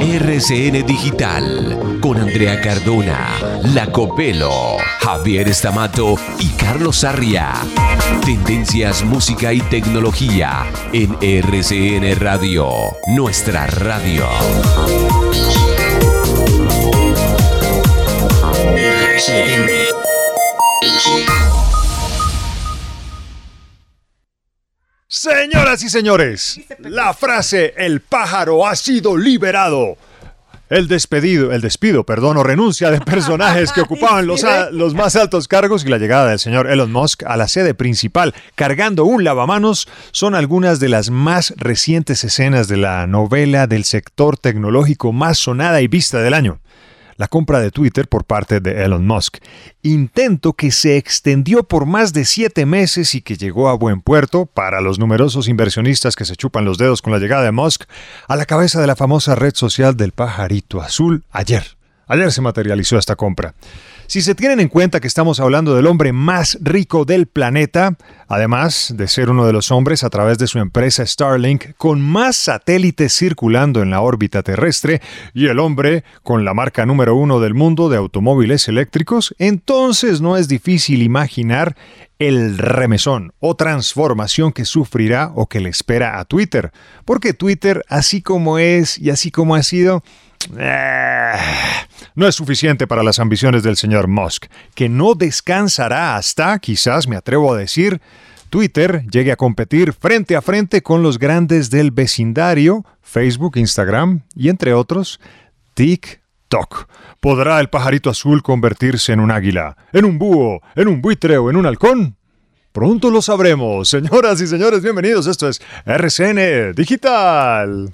RCN Digital con Andrea Cardona, Lacopelo, Javier Estamato y Carlos Sarria. Tendencias, música y tecnología en RCN Radio, nuestra radio. Señoras y señores, la frase el pájaro ha sido liberado. El despedido, el despido, perdón, o renuncia de personajes que ocupaban los, los más altos cargos y la llegada del señor Elon Musk a la sede principal cargando un lavamanos son algunas de las más recientes escenas de la novela del sector tecnológico más sonada y vista del año la compra de Twitter por parte de Elon Musk. Intento que se extendió por más de siete meses y que llegó a buen puerto para los numerosos inversionistas que se chupan los dedos con la llegada de Musk a la cabeza de la famosa red social del pajarito azul ayer. Ayer se materializó esta compra. Si se tienen en cuenta que estamos hablando del hombre más rico del planeta, además de ser uno de los hombres a través de su empresa Starlink con más satélites circulando en la órbita terrestre y el hombre con la marca número uno del mundo de automóviles eléctricos, entonces no es difícil imaginar el remesón o transformación que sufrirá o que le espera a Twitter. Porque Twitter, así como es y así como ha sido, eh, no es suficiente para las ambiciones del señor Musk, que no descansará hasta, quizás me atrevo a decir, Twitter llegue a competir frente a frente con los grandes del vecindario, Facebook, Instagram y entre otros, TikTok. ¿Podrá el pajarito azul convertirse en un águila, en un búho, en un buitre o en un halcón? Pronto lo sabremos. Señoras y señores, bienvenidos. Esto es RCN Digital.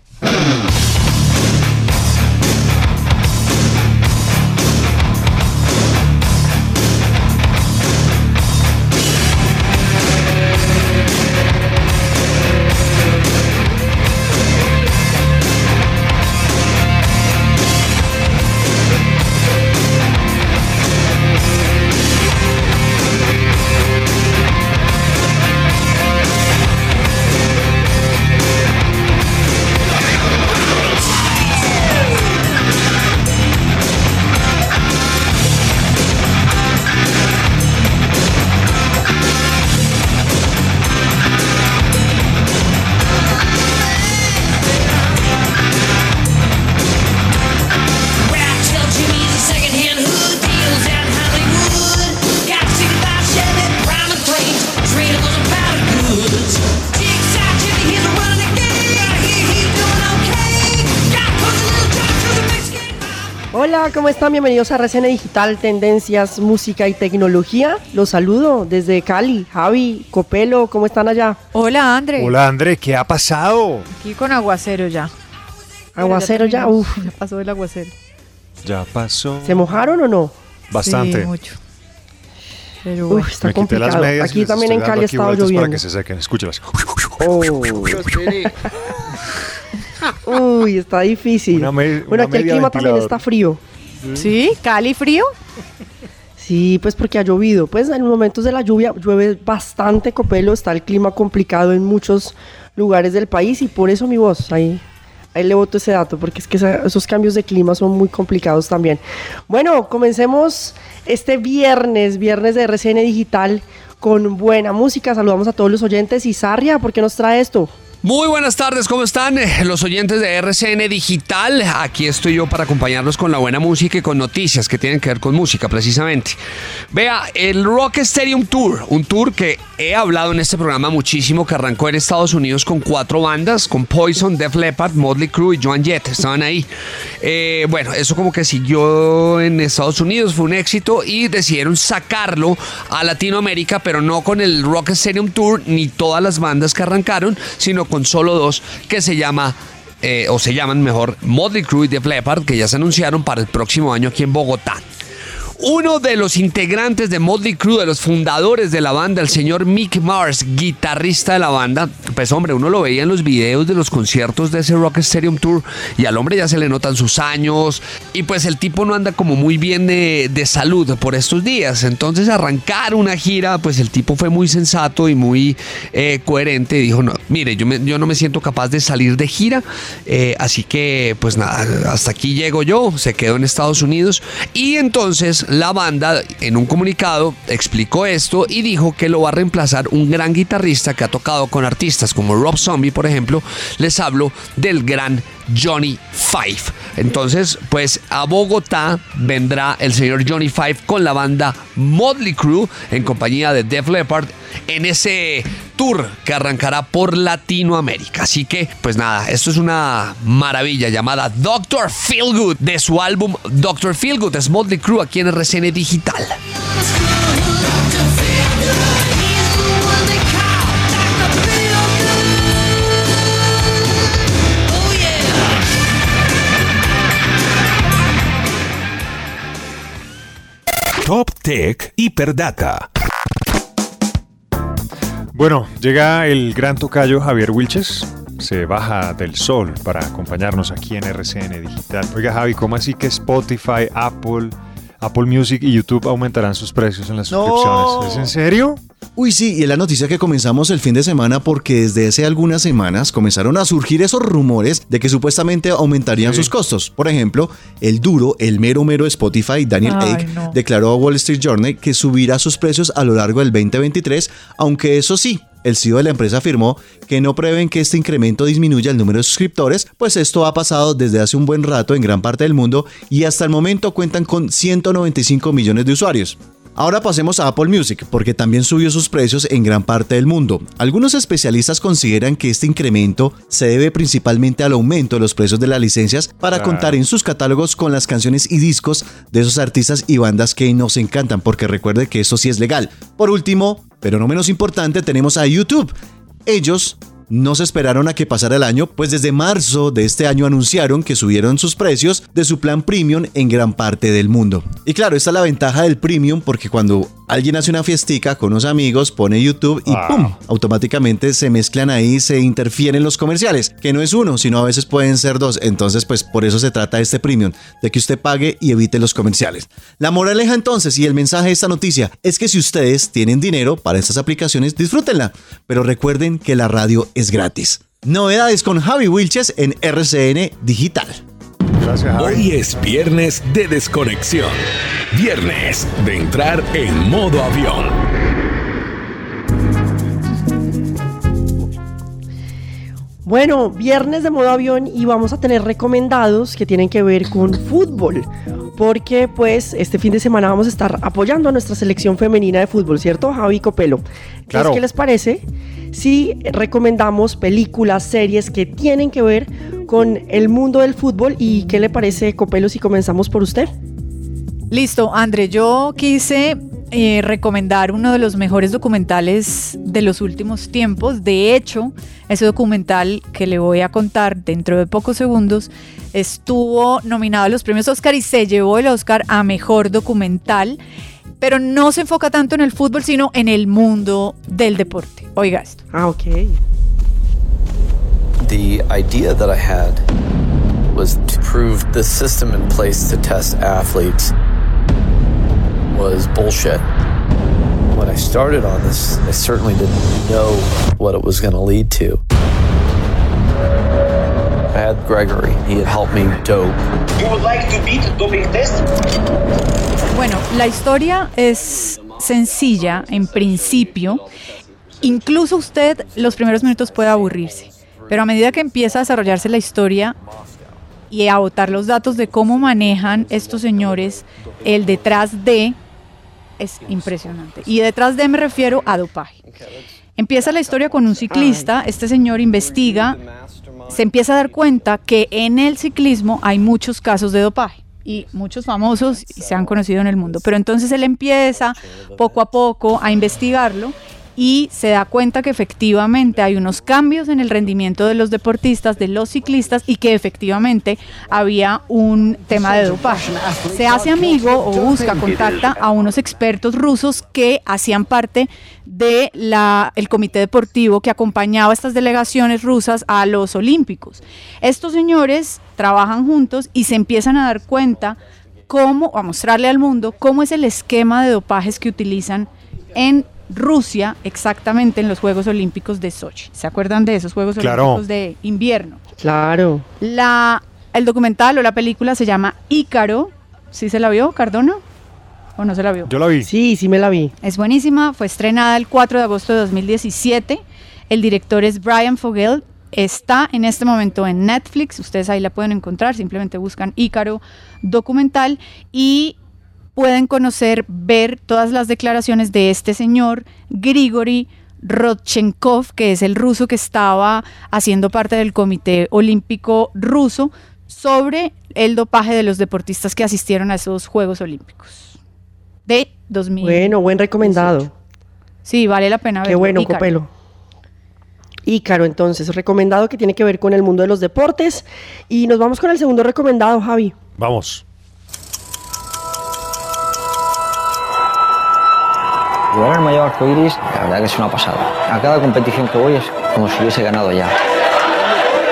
Están? Bienvenidos a RCN Digital, Tendencias, Música y Tecnología. Los saludo desde Cali. Javi, Copelo, ¿cómo están allá? Hola, André. Hola, André, ¿qué ha pasado? Aquí con aguacero ya. ¿Aguacero ya? Uf. Ya pasó el aguacero. Ya pasó. ¿Se mojaron o no? Bastante. Sí, mucho. Pero Uf, está complicado. Aquí también en Cali ha estado lloviendo. Para que se sequen, escúchelas. Oh. Uy, está difícil. bueno, aquí el clima también está frío. ¿Sí? ¿Cali frío? Sí, pues porque ha llovido. Pues en momentos de la lluvia llueve bastante copelo, está el clima complicado en muchos lugares del país y por eso mi voz, ahí, ahí le voto ese dato, porque es que esos cambios de clima son muy complicados también. Bueno, comencemos este viernes, viernes de RCN Digital, con buena música. Saludamos a todos los oyentes. Y Sarria, ¿por qué nos trae esto? Muy buenas tardes, ¿cómo están eh, los oyentes de RCN Digital? Aquí estoy yo para acompañarlos con la buena música y con noticias que tienen que ver con música precisamente. Vea, el Rock Stadium Tour, un tour que he hablado en este programa muchísimo, que arrancó en Estados Unidos con cuatro bandas, con Poison, Def Leppard, Motley Crue y Joan Jett, estaban ahí. Eh, bueno, eso como que siguió en Estados Unidos, fue un éxito y decidieron sacarlo a Latinoamérica, pero no con el Rock Stadium Tour ni todas las bandas que arrancaron, sino con solo dos que se llama eh, o se llaman mejor Motley Crue y Def Leppard que ya se anunciaron para el próximo año aquí en Bogotá. Uno de los integrantes de Motley Crue, de los fundadores de la banda, el señor Mick Mars, guitarrista de la banda, pues hombre, uno lo veía en los videos de los conciertos de ese Rock Stadium Tour y al hombre ya se le notan sus años. Y pues el tipo no anda como muy bien de, de salud por estos días. Entonces arrancar una gira, pues el tipo fue muy sensato y muy eh, coherente. Dijo, no, mire, yo, me- yo no me siento capaz de salir de gira, eh, así que pues nada, hasta aquí llego yo, se quedó en Estados Unidos. Y entonces la banda en un comunicado explicó esto y dijo que lo va a reemplazar un gran guitarrista que ha tocado con artistas como Rob Zombie, por ejemplo, les hablo del gran Johnny Five. Entonces, pues a Bogotá vendrá el señor Johnny Five con la banda Motley Crue en compañía de Def Leppard en ese tour que arrancará por Latinoamérica. Así que, pues nada, esto es una maravilla llamada Doctor Feelgood de su álbum Doctor Feelgood. Es Motley Crue aquí en RCN Digital. Top Tech Hiperdata. Bueno, llega el gran tocayo Javier Wilches. Se baja del sol para acompañarnos aquí en RCN Digital. Oiga, Javi, ¿cómo así que Spotify, Apple, Apple Music y YouTube aumentarán sus precios en las No. suscripciones? ¿Es en serio? Uy, sí, y es la noticia que comenzamos el fin de semana porque desde hace algunas semanas comenzaron a surgir esos rumores de que supuestamente aumentarían Sí. sus costos. Por ejemplo, el duro, el mero mero Spotify, Daniel Ay, Egg, no. declaró a Wall Street Journal que subirá sus precios a lo largo del 2023, aunque eso sí, el CEO de la empresa afirmó que no prevén que este incremento disminuya el número de suscriptores, pues esto ha pasado desde hace un buen rato en gran parte del mundo y hasta el momento cuentan con 195 millones de usuarios. Ahora pasemos a Apple Music, porque también subió sus precios en gran parte del mundo. Algunos especialistas consideran que este incremento se debe principalmente al aumento de los precios de las licencias para contar en sus catálogos con las canciones y discos de esos artistas y bandas que nos encantan, porque recuerde que eso sí es legal. Por último, pero no menos importante, tenemos a YouTube. Ellos no se esperaron a que pasara el año, pues desde marzo de este año anunciaron que subieron sus precios de su plan premium en gran parte del mundo. Y claro, esta es la ventaja del premium porque cuando alguien hace una fiestica con unos amigos, pone YouTube y Ah. ¡pum! Automáticamente se mezclan ahí, se interfieren los comerciales, que no es uno, sino a veces pueden ser dos. Entonces, pues por eso se trata este premium, de que usted pague y evite los comerciales. La moraleja entonces y el mensaje de esta noticia es que si ustedes tienen dinero para estas aplicaciones, disfrútenla. Pero recuerden que la radio es gratis. Novedades con Javi Wilches en RCN Digital. Gracias, Javi. Hoy es viernes de desconexión. Viernes de entrar en modo avión. Bueno, viernes de modo avión y vamos a tener recomendados que tienen que ver con fútbol. Porque pues este fin de semana vamos a estar apoyando a nuestra selección femenina de fútbol, ¿cierto? Javi Copelo. Claro. ¿Qué les parece si recomendamos películas, series que tienen que ver con el mundo del fútbol? ¿Y qué le parece, Copelo, si comenzamos por usted? Listo, André, yo quise eh, recomendar uno de los mejores documentales de los últimos tiempos. De hecho, ese documental que le voy a contar dentro de pocos segundos estuvo nominado a los premios Oscar y se llevó el Oscar a mejor documental, pero no se enfoca tanto en el fútbol, sino en el mundo del deporte. Oiga esto. Ah, ok. The idea that I had was to prove the system in place to test athletes was bullshit. When I started on this, I certainly didn't know what it was going to lead to. I had Gregory. He had helped me dope. You would like to beat doping test? Bueno, la historia es sencilla en principio. Incluso usted los primeros minutos puede aburrirse. Pero a medida que empieza a desarrollarse la historia y a botar los datos de cómo manejan estos señores el detrás de, es impresionante. Y detrás de me refiero a dopaje. Empieza la historia con un ciclista, este señor investiga, se empieza a dar cuenta que en el ciclismo hay muchos casos de dopaje y muchos famosos se han conocido en el mundo. Pero entonces él empieza poco a poco a investigarlo y se da cuenta que efectivamente hay unos cambios en el rendimiento de los deportistas, de los ciclistas y que efectivamente había un tema de dopaje. Se hace amigo o busca, contacta a unos expertos rusos que hacían parte del el comité deportivo que acompañaba a estas delegaciones rusas a los Olímpicos. Estos señores trabajan juntos y se empiezan a dar cuenta cómo, a mostrarle al mundo cómo es el esquema de dopajes que utilizan en Rusia exactamente en los Juegos Olímpicos de Sochi. ¿Se acuerdan de esos Juegos Olímpicos de invierno? Claro. La, el documental o la película se llama Ícaro. ¿Sí se la vio, Cardona? ¿O no se la vio? Yo la vi. Sí, sí me la vi. Es buenísima. Fue estrenada el 4 de agosto de 2017. El director es Brian Fogel. Está en este momento en Netflix. Ustedes ahí la pueden encontrar. Simplemente buscan Ícaro documental. Y pueden conocer, ver todas las declaraciones de este señor, Grigori Rodchenkov, que es el ruso que estaba haciendo parte del Comité Olímpico Ruso, sobre el dopaje de los deportistas que asistieron a esos Juegos Olímpicos de 2000. Bueno, buen recomendado. Sí, vale la pena verlo. Qué bueno, Copelo. Ícaro, entonces, recomendado que tiene que ver con el mundo de los deportes. Y nos vamos con el segundo recomendado, Javi. Vamos. Jugar el mayor arco iris, la verdad que es una pasada. A cada competición que voy es como si hubiese ganado ya.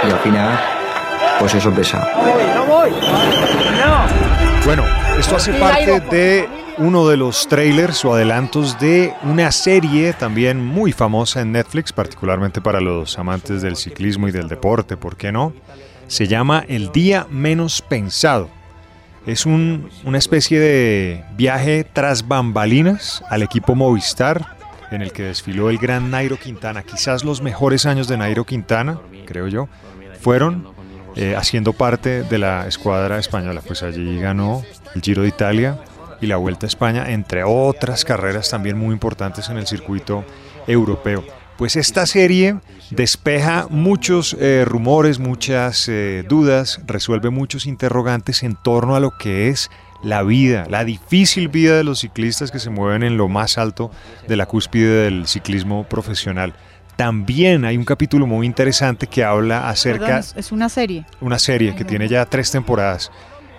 Y al final, pues eso pesa. Bueno, esto hace parte de uno de los trailers o adelantos de una serie también muy famosa en Netflix, particularmente para los amantes del ciclismo y del deporte, ¿por qué no? Se llama El Día Menos Pensado. Es un, una especie de viaje tras bambalinas al equipo Movistar, en el que desfiló el gran Nairo Quintana. Quizás los mejores años de Nairo Quintana, creo yo, fueron eh, haciendo parte de la escuadra española. Pues allí ganó el Giro de Italia y la Vuelta a España, entre otras carreras también muy importantes en el circuito europeo. Pues esta serie despeja muchos eh, rumores, muchas eh, dudas, resuelve muchos interrogantes en torno a lo que es la vida, la difícil vida de los ciclistas que se mueven en lo más alto de la cúspide del ciclismo profesional. También hay un capítulo muy interesante que habla acerca... es una serie. Una serie que tiene ya tres temporadas.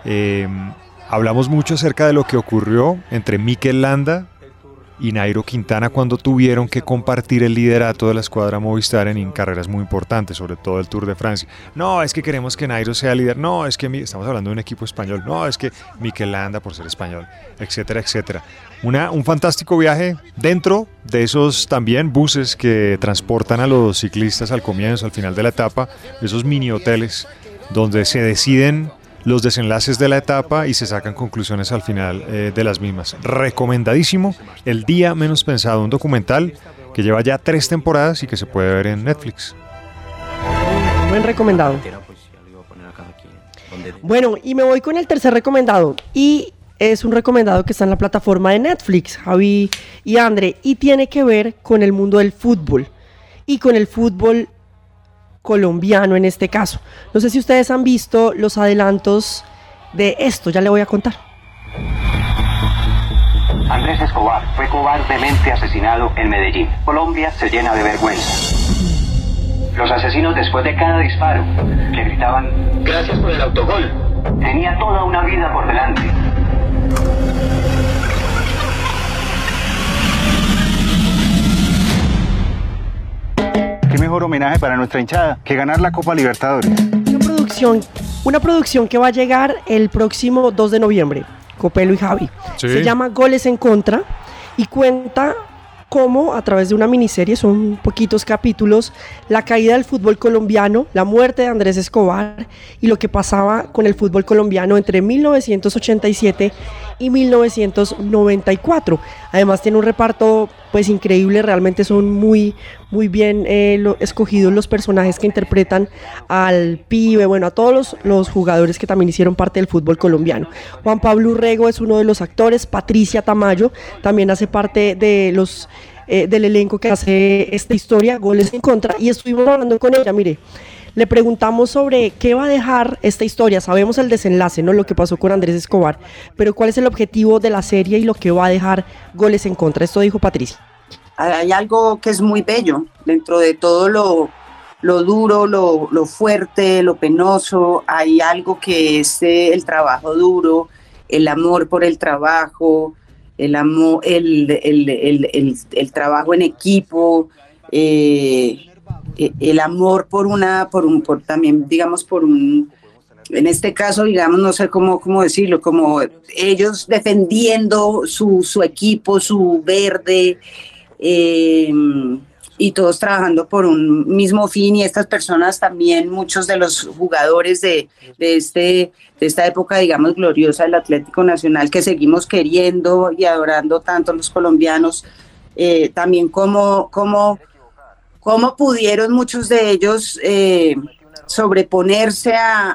Em, hablamos mucho acerca de lo que ocurrió entre Mikel Landa, y Nairo Quintana cuando tuvieron que compartir el liderato de la escuadra Movistar en, carreras muy importantes, sobre todo el Tour de Francia. No, es que queremos que Nairo sea líder. No, es que estamos hablando de un equipo español. No, es que Mikel Landa por ser español, etcétera, etcétera. Una, un fantástico viaje dentro de esos también buses que transportan a los ciclistas al comienzo, al final de la etapa, esos mini hoteles donde se deciden los desenlaces de la etapa y se sacan conclusiones al final eh, de las mismas. Recomendadísimo, El Día Menos Pensado, un documental que lleva ya tres temporadas y que se puede ver en Netflix. Buen recomendado. Bueno, y me voy con el tercer recomendado. Y es un recomendado que está en la plataforma de Netflix, Javi y Andre, y tiene que ver con el mundo del fútbol. Y con el fútbol colombiano en este caso. No sé si ustedes han visto los adelantos de esto, ya le voy a contar. Andrés Escobar fue cobardemente asesinado en Medellín. Colombia se llena de vergüenza. Los asesinos después de cada disparo le gritaban, gracias por el autogol. Tenía toda una vida por delante. Mejor homenaje para nuestra hinchada que ganar la Copa Libertadores. Una producción, una producción que va a llegar el próximo 2 de noviembre, Copelo y Javi. Se llama Goles en Contra y cuenta cómo a través de una miniserie, son poquitos capítulos, la caída del fútbol colombiano, la muerte de Andrés Escobar y lo que pasaba con el fútbol colombiano entre 1987 y 1994. Además tiene un reparto pues increíble, realmente son muy, muy bien eh, escogidos los personajes que interpretan al pibe, bueno, a todos los, los jugadores que también hicieron parte del fútbol colombiano. Juan Pablo Urrego es uno de los actores, Patricia Tamayo también hace parte de los eh, del elenco que hace esta historia, Goles en Contra, y estuvimos hablando con ella, mire, le preguntamos sobre qué va a dejar esta historia. Sabemos el desenlace, ¿no? Lo que pasó con Andrés Escobar. Pero ¿cuál es el objetivo de la serie y lo que va a dejar goles en contra? Esto dijo Patricia. hay algo que es muy bello dentro de todo lo, lo duro, lo, lo fuerte, lo penoso. Hay algo que es eh, el trabajo duro, el amor por el trabajo, el, amor, el, el, el, el- trabajo en equipo, eh, el amor por una, por un, por también, digamos, por un, en este caso, digamos, no sé cómo, cómo decirlo, como ellos defendiendo su, su equipo, su verde, eh, y todos trabajando por un mismo fin y estas personas también, muchos de los jugadores de, de, este, de esta época, digamos, gloriosa del Atlético Nacional que seguimos queriendo y adorando tanto los colombianos, eh, también como, como, cómo pudieron muchos de ellos eh, sobreponerse a,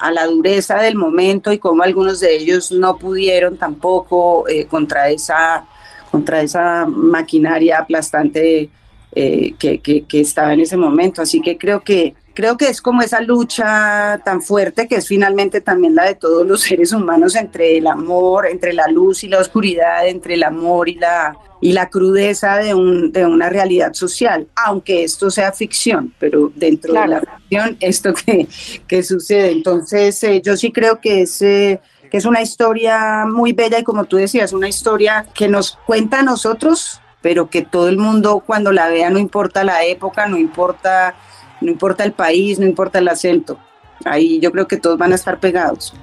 a- la dureza del momento y cómo algunos de ellos no pudieron tampoco eh, contra esa contra esa maquinaria aplastante eh, que, que- que estaba en ese momento. Así que creo que creo que es como esa lucha tan fuerte que es finalmente también la de todos los seres humanos entre el amor, entre la luz y la oscuridad, entre el amor y la y la crudeza de, un, de una realidad social, aunque esto sea ficción, pero dentro de la ficción, esto que, que sucede. Entonces, eh, yo sí creo que es, eh, que es una historia muy bella y como tú decías, una historia que nos cuenta a nosotros, pero que todo el mundo cuando la vea, no importa la época, no importa, no importa el país, no importa el acento. Ahí yo creo que todos van a estar pegados.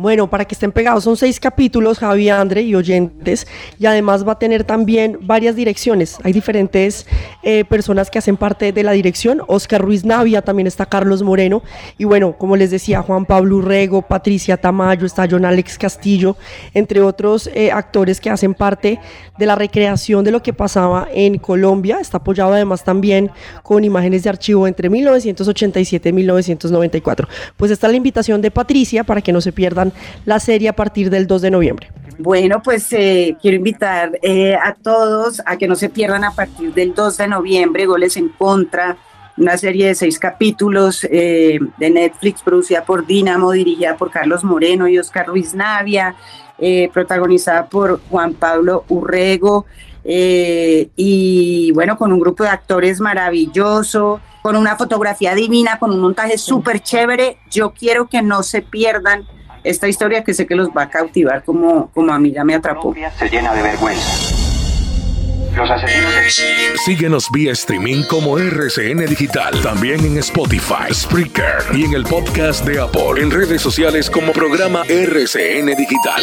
Bueno, para que estén pegados, son seis capítulos, Javi, Andre y oyentes, y además va a tener también varias direcciones. Hay diferentes eh, personas que hacen parte de la dirección. Oscar Ruiz Navia, también está Carlos Moreno, y bueno, como les decía, Juan Pablo Urrego, Patricia Tamayo, está John Alex Castillo, entre otros eh, actores que hacen parte de la recreación de lo que pasaba en Colombia. Está apoyado además también con imágenes de archivo entre 1987 y 1994. Pues está la invitación de Patricia para que no se pierdan la serie a partir del 2 de noviembre. Bueno, pues eh, quiero invitar eh, a todos a que no se pierdan a partir del 2 de noviembre Goles en Contra, una serie de seis capítulos eh, de Netflix producida por Dinamo, dirigida por Carlos Moreno y Oscar Ruiz Navia, protagonizada por Juan Pablo Urrego y bueno, con un grupo de actores maravilloso, con una fotografía divina, con un montaje súper chévere. Yo quiero que no se pierdan esta historia que sé que los va a cautivar como, como a mí ya me atrapó. Se llena de vergüenza. Los asesinos. Síguenos vía streaming como RCN Digital, también en Spotify, Spreaker y en el podcast de Apple, en redes sociales como programa RCN Digital.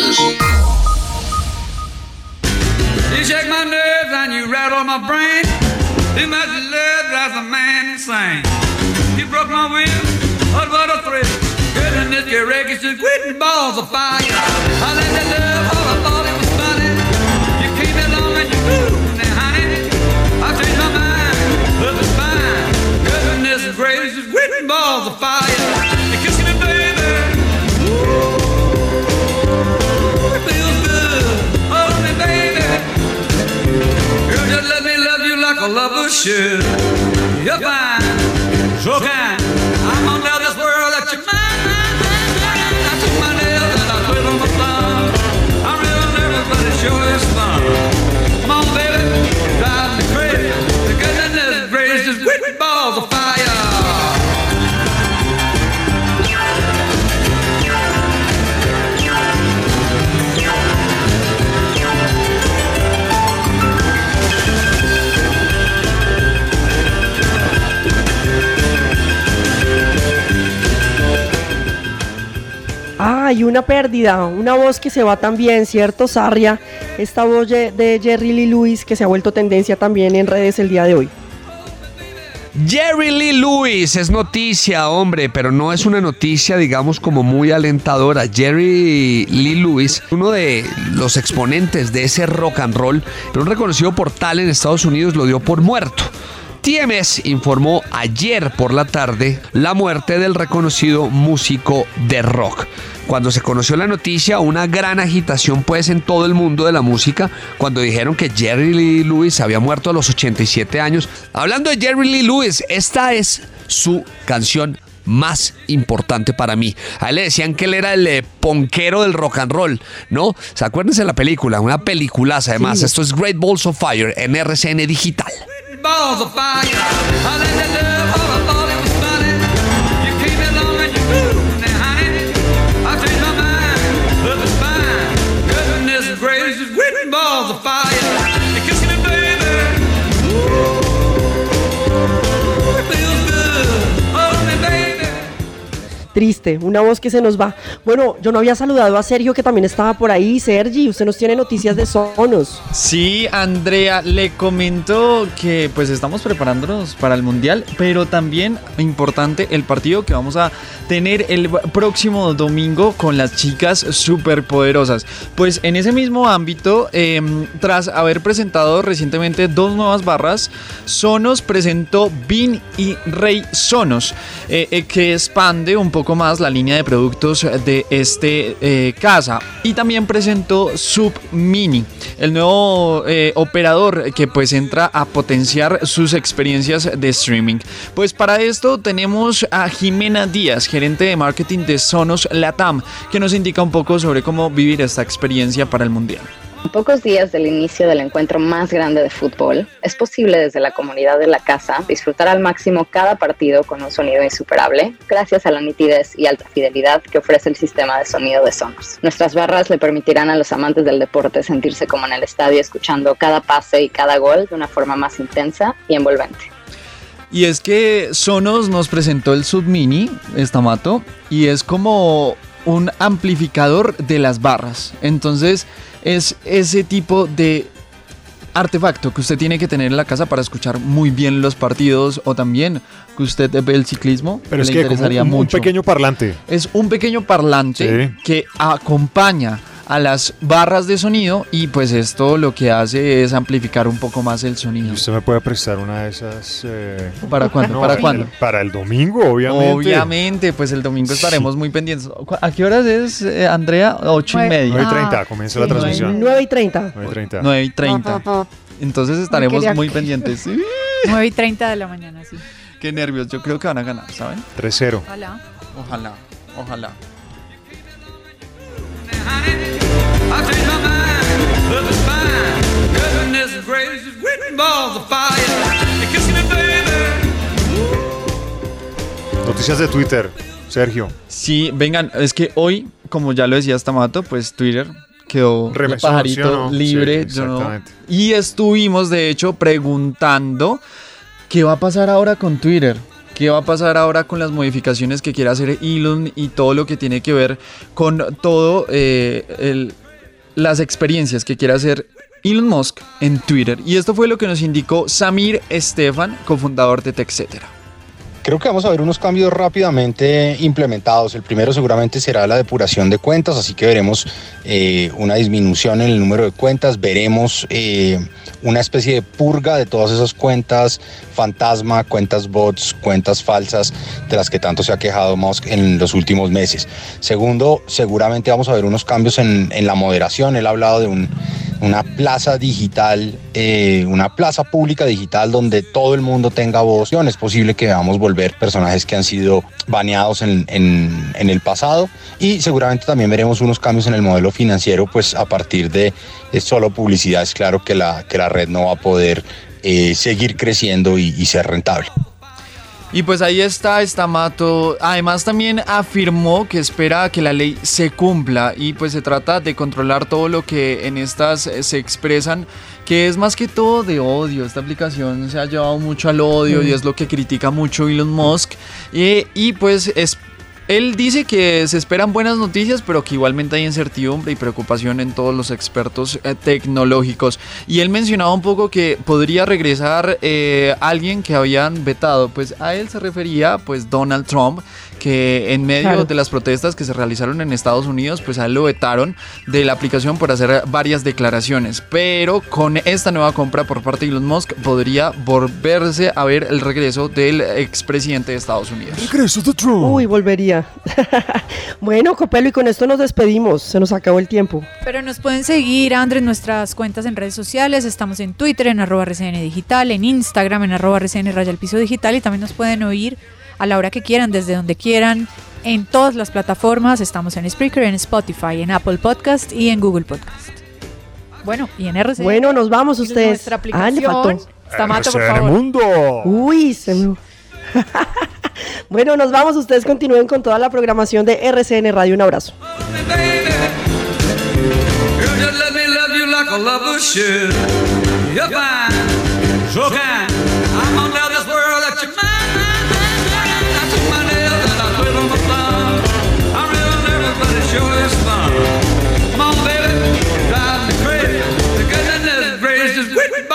You shake my nerves and you rattle my brain. Too much love drives a man insane. You broke my will, what a thrill. Your records just quitting balls of fire. I let that love all I thought it was funny. You came along and you moved now, honey. I changed my mind, love is fine. Goodness gracious, quitting balls of fire. You kissing me, baby. Ooh, it feels good. Hold me, baby. Girl, just let me love you like a lover should. You're fine, so kind. Ah, y una pérdida, una voz que se va también, ¿cierto, Sarria? Esta voz de Jerry Lee Lewis que se ha vuelto tendencia también en redes el día de hoy. Jerry Lee Lewis es noticia, hombre, pero no es una noticia, digamos, como muy alentadora. Jerry Lee Lewis, uno de los exponentes de ese rock and roll, pero un reconocido portal en Estados Unidos lo dio por muerto. TMS informó ayer por la tarde la muerte del reconocido músico de rock. Cuando se conoció la noticia, una gran agitación pues en todo el mundo de la música cuando dijeron que Jerry Lee Lewis había muerto a los 87 años. Hablando de Jerry Lee Lewis, esta es su canción más importante para mí. A él le decían que él era el eh, ponquero del rock and roll, ¿no? ¿Se acuerdan de la película? Una peliculaza además. Esto es Great Balls of Fire en RCN Digital. Balls of fire. I let that love all I thought it was funny. You came along and you moved me, honey. I changed my mind, love is fine. Goodness gracious, written balls of fire. Triste, una voz que se nos va. Bueno, yo no había saludado a Sergio que también estaba por ahí. Sergi, usted nos tiene noticias de Sonos. Sí, Andrea, le comento que pues estamos preparándonos para el Mundial, pero también importante el partido que vamos a tener el próximo domingo con las chicas superpoderosas. Pues en ese mismo ámbito, eh, tras haber presentado recientemente dos nuevas barras, Sonos presentó Bin y Rey Sonos, eh, eh, que expande un poco más la línea de productos de este eh, casa. Y también presentó Sub Mini, el nuevo eh, operador que pues entra a potenciar sus experiencias de streaming. Pues para esto tenemos a Jimena Díaz, gerente de marketing de Sonos Latam, que nos indica un poco sobre cómo vivir esta experiencia para el Mundial. Pocos días del inicio del encuentro más grande de fútbol, es posible desde la comunidad de la casa disfrutar al máximo cada partido con un sonido insuperable, gracias a la nitidez y alta fidelidad que ofrece el sistema de sonido de Sonos. Nuestras barras le permitirán a los amantes del deporte sentirse como en el estadio escuchando cada pase y cada gol de una forma más intensa y envolvente. Y es que Sonos nos presentó el Submini, Estamato, y es como un amplificador de las barras. Entonces es ese tipo de artefacto que usted tiene que tener en la casa para escuchar muy bien los partidos o también que usted ve el ciclismo. Pero es que interesaría un, un mucho. pequeño parlante. Es un pequeño parlante Sí. que acompaña a las barras de sonido y pues esto lo que hace es amplificar un poco más el sonido. ¿Usted me puede prestar una de esas? eh, ¿Para cuándo? ¿Para el- cuándo? Para el domingo, obviamente. Obviamente, pues el domingo estaremos muy pendientes. ¿Cu- ¿A qué horas es, eh, Andrea? Ocho y media. 9 y 30 comienza la transmisión. 9 y 30. 9 y 30. 9 y 30. Entonces estaremos muy pendientes. 9 y 30 de la mañana, sí. Qué nervios, yo creo que van a ganar, ¿saben? 3-0. Ojalá. Ojalá, ojalá. Noticias de Twitter, Sergio. Sí, vengan, es que hoy, como ya lo decía Stamato, pues Twitter quedó el Remesón, pajarito ¿sí o no? libre. Sí, yo no- exactamente. Y estuvimos, de hecho, preguntando qué va a pasar ahora con Twitter. ¿Qué va a pasar ahora con las modificaciones que quiere hacer Elon y todo lo que tiene que ver con todo eh, las experiencias que quiere hacer Elon Musk en Twitter? Y esto fue lo que nos indicó Samir Estefan, cofundador de TechCetera. Creo que vamos a ver unos cambios rápidamente implementados. El primero seguramente será la depuración de cuentas, así que veremos eh, una disminución en el número de cuentas, veremos eh, una especie de purga de todas esas cuentas fantasma, cuentas bots, cuentas falsas de las que tanto se ha quejado Musk en los últimos meses. Segundo, seguramente vamos a ver unos cambios en, en la moderación. Él ha hablado de un, una plaza digital, eh, una plaza pública digital donde todo el mundo tenga voz. Es posible que veamos volver personajes que han sido baneados en, en- el pasado y seguramente también veremos unos cambios en el modelo financiero, pues a partir de, solo publicidad es claro que la, que la red no va a poder eh, seguir creciendo y ser rentable. Y pues ahí está Estamato. Además también afirmó que espera que la ley se cumpla y pues se trata de controlar todo lo que en estas eh, se expresan, que es más que todo de odio. Esta aplicación se ha llevado mucho al odio y Mm. es lo que critica mucho Elon Musk. Eh, y pues es Él dice que se esperan buenas noticias, pero que igualmente hay incertidumbre y preocupación en todos los expertos eh, tecnológicos. Y él mencionaba un poco que podría regresar eh, alguien que habían vetado. Pues a él se refería, pues Donald Trump, que en medio Claro. de las protestas que se realizaron en Estados Unidos, pues a él lo vetaron de la aplicación por hacer varias declaraciones. Pero con esta nueva compra por parte de Elon Musk podría volverse a ver el regreso del expresidente de Estados Unidos. Regreso de Trump. Uy, volvería. bueno, Copelo, y con esto nos despedimos. Se nos acabó el tiempo. Pero nos pueden seguir, Andrés, nuestras cuentas en redes sociales. Estamos en Twitter, en arroba RCN Digital, en Instagram, en arroba RCN Raya Piso Digital. Y también nos pueden oír a la hora que quieran, desde donde quieran, en todas las plataformas. Estamos en Spreaker, en Spotify, en Apple Podcast y en Google Podcast. Bueno, y en RCN. Bueno, nos vamos ustedes. Nuestra Ah, le faltó. aplicación. Está Mato, por favor. Mundo. Uy, se me... bueno, nos vamos. Ustedes continúen con toda la programación de RCN Radio. Un abrazo. quit